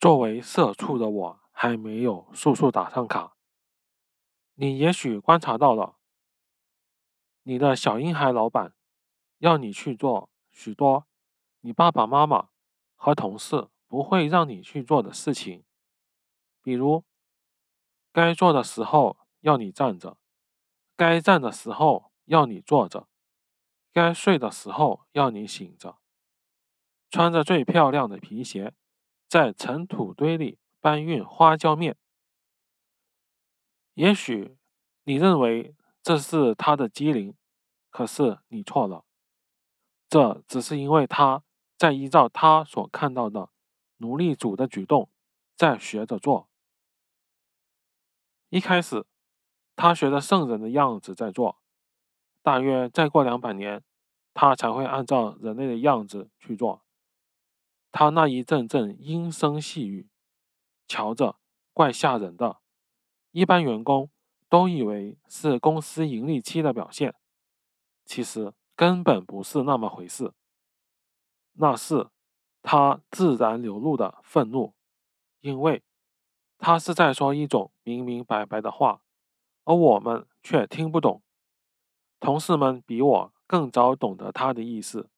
作为社畜的我，还没有速速打上卡。你也许观察到了，你的小婴孩老板要你去做许多你爸爸妈妈和同事不会让你去做的事情，比如该做的时候要你站着，该站的时候要你坐着，该睡的时候要你醒着。穿着最漂亮的皮鞋，在尘土堆里搬运花椒面。也许你认为这是他的机灵，可是你错了。这只是因为他在依照他所看到的奴隶主的举动，在学着做。一开始，他学着圣人的样子在做，大约再过两百年，他才会按照人类的样子去做。他那一阵阵阴声细语，瞧着怪吓人的。一般员工都以为是公司盈利期的表现，其实根本不是那么回事。那是他自然流露的愤怒，因为他是在说一种明明白白的话，而我们却听不懂。同事们比我更早懂得他的意思，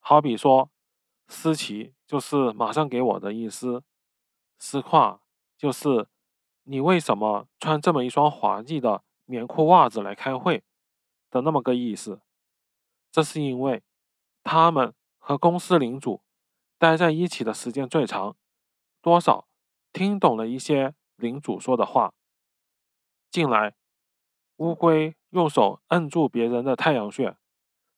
好比说。思齐就是马上给我的意思，丝胯就是你为什么穿这么一双滑稽的棉裤袜子来开会的那么个意思。这是因为他们和公司领主待在一起的时间最长，多少听懂了一些领主说的话。进来，乌龟用手摁住别人的太阳穴，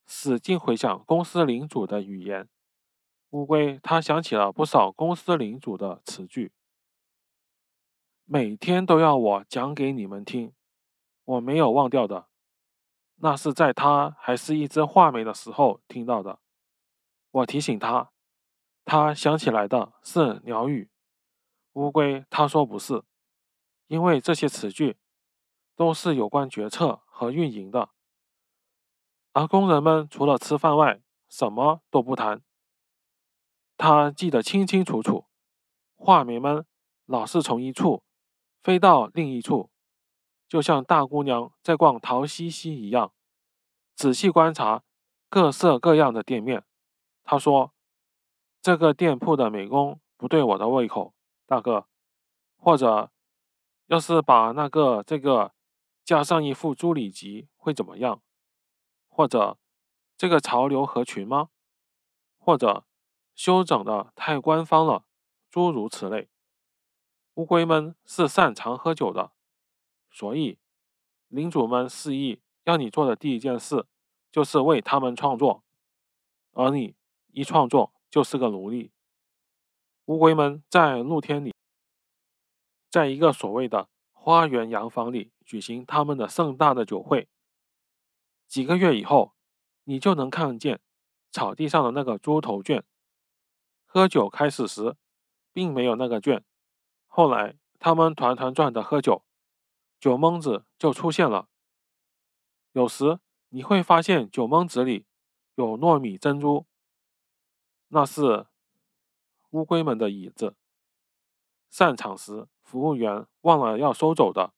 使劲回想公司领主的语言。乌龟，他想起了不少公司领主的词句，每天都要我讲给你们听，我没有忘掉的。那是在他还是一只画眉的时候听到的。我提醒他，他想起来的是鸟语。乌龟他说不是，因为这些词句都是有关决策和运营的，而工人们除了吃饭外，什么都不谈。他记得清清楚楚，画眉们老是从一处飞到另一处，就像大姑娘在逛陶西西一样，仔细观察各色各样的店面。他说：“这个店铺的美工不对我的胃口，大哥。或者，要是把那个这个加上一副朱里吉会怎么样？或者，这个潮流合群吗？或者？”修整的太官方了，诸如此类。乌龟们是擅长喝酒的，所以领主们示意要你做的第一件事，就是为他们创作。而你一创作就是个奴隶。乌龟们在露天里，在一个所谓的花园洋房里举行他们的盛大的酒会。几个月以后，你就能看见草地上的那个猪头圈。喝酒开始时，并没有那个卷。后来，他们团团转的喝酒，酒蒙子就出现了。有时你会发现酒蒙子里有糯米珍珠，那是乌龟们的椅子。散场时，服务员忘了要收走的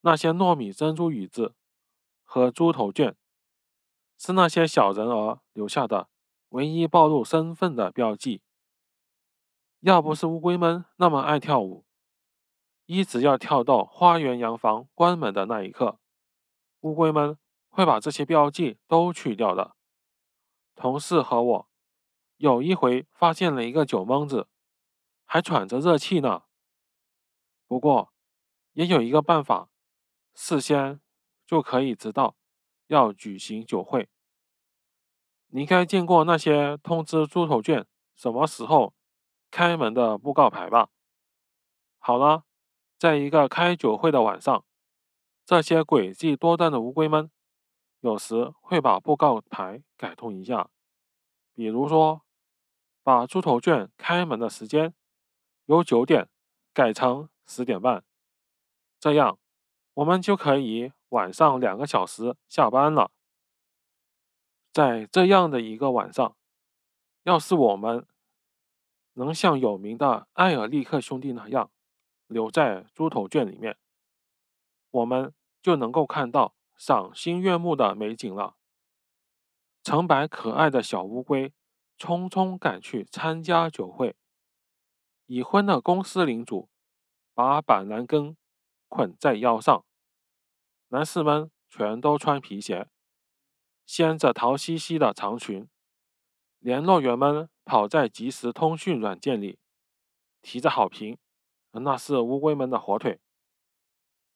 那些糯米珍珠椅子和猪头卷，是那些小人儿留下的。唯一暴露身份的标记。要不是乌龟们那么爱跳舞，一直要跳到花园洋房关门的那一刻，乌龟们会把这些标记都去掉的。同事和我有一回发现了一个酒蒙子，还喘着热气呢。不过也有一个办法，事先就可以知道要举行酒会。你应该见过那些通知猪头圈什么时候开门的布告牌吧？好了，在一个开酒会的晚上，这些诡计多端的乌龟们有时会把布告牌改动一下，比如说把猪头圈开门的时间由九点改成十点半，这样我们就可以晚上两个小时下班了。在这样的一个晚上，要是我们能像有名的埃尔利克兄弟那样留在猪头圈里面，我们就能够看到赏心悦目的美景了。成百可爱的小乌龟匆匆赶去参加酒会。已婚的公司领主把板蓝根捆在腰上，男士们全都穿皮鞋，掀着桃兮兮的长裙。联络员们跑在即时通讯软件里，提着好评，那是乌龟们的火腿。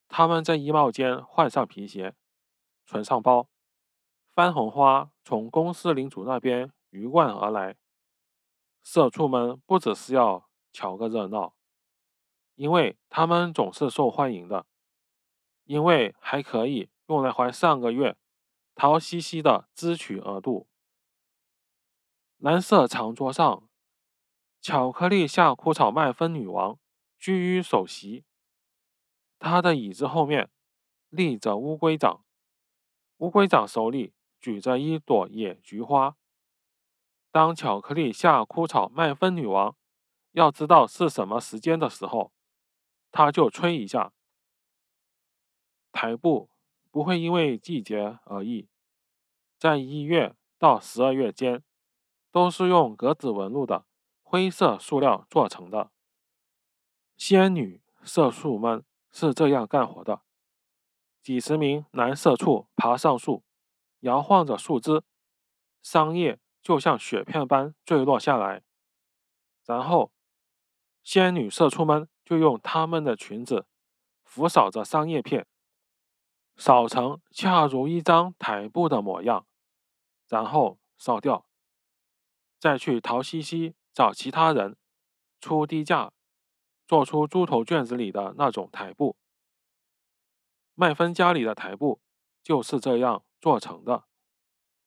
他们在衣帽间换上皮鞋，存上包。番红花从公司领主那边鱼贯而来。社畜们不只是要瞧个热闹，因为他们总是受欢迎的，因为还可以用来还上个月桃兮兮的支取额度。蓝色长桌上，巧克力夏枯草麦芬女王居于首席，她的椅子后面立着乌龟长，乌龟长手里。举着一朵野菊花。当巧克力夏枯草麦芬女王要知道是什么时间的时候，她就吹一下。台布不会因为季节而异，在一月到十二月间，都是用格子纹路的灰色塑料做成的。仙女色素们是这样干活的：几十名男色畜爬上树。摇晃着树枝，桑叶就像雪片般坠落下来。然后，仙女社畜们就用他们的裙子拂扫着桑叶片，扫成恰如一张台布的模样，然后扫掉。再去淘西西找其他人出低价，做出猪头卷子里的那种台布。麦芬家里的台布就是这样。做成的。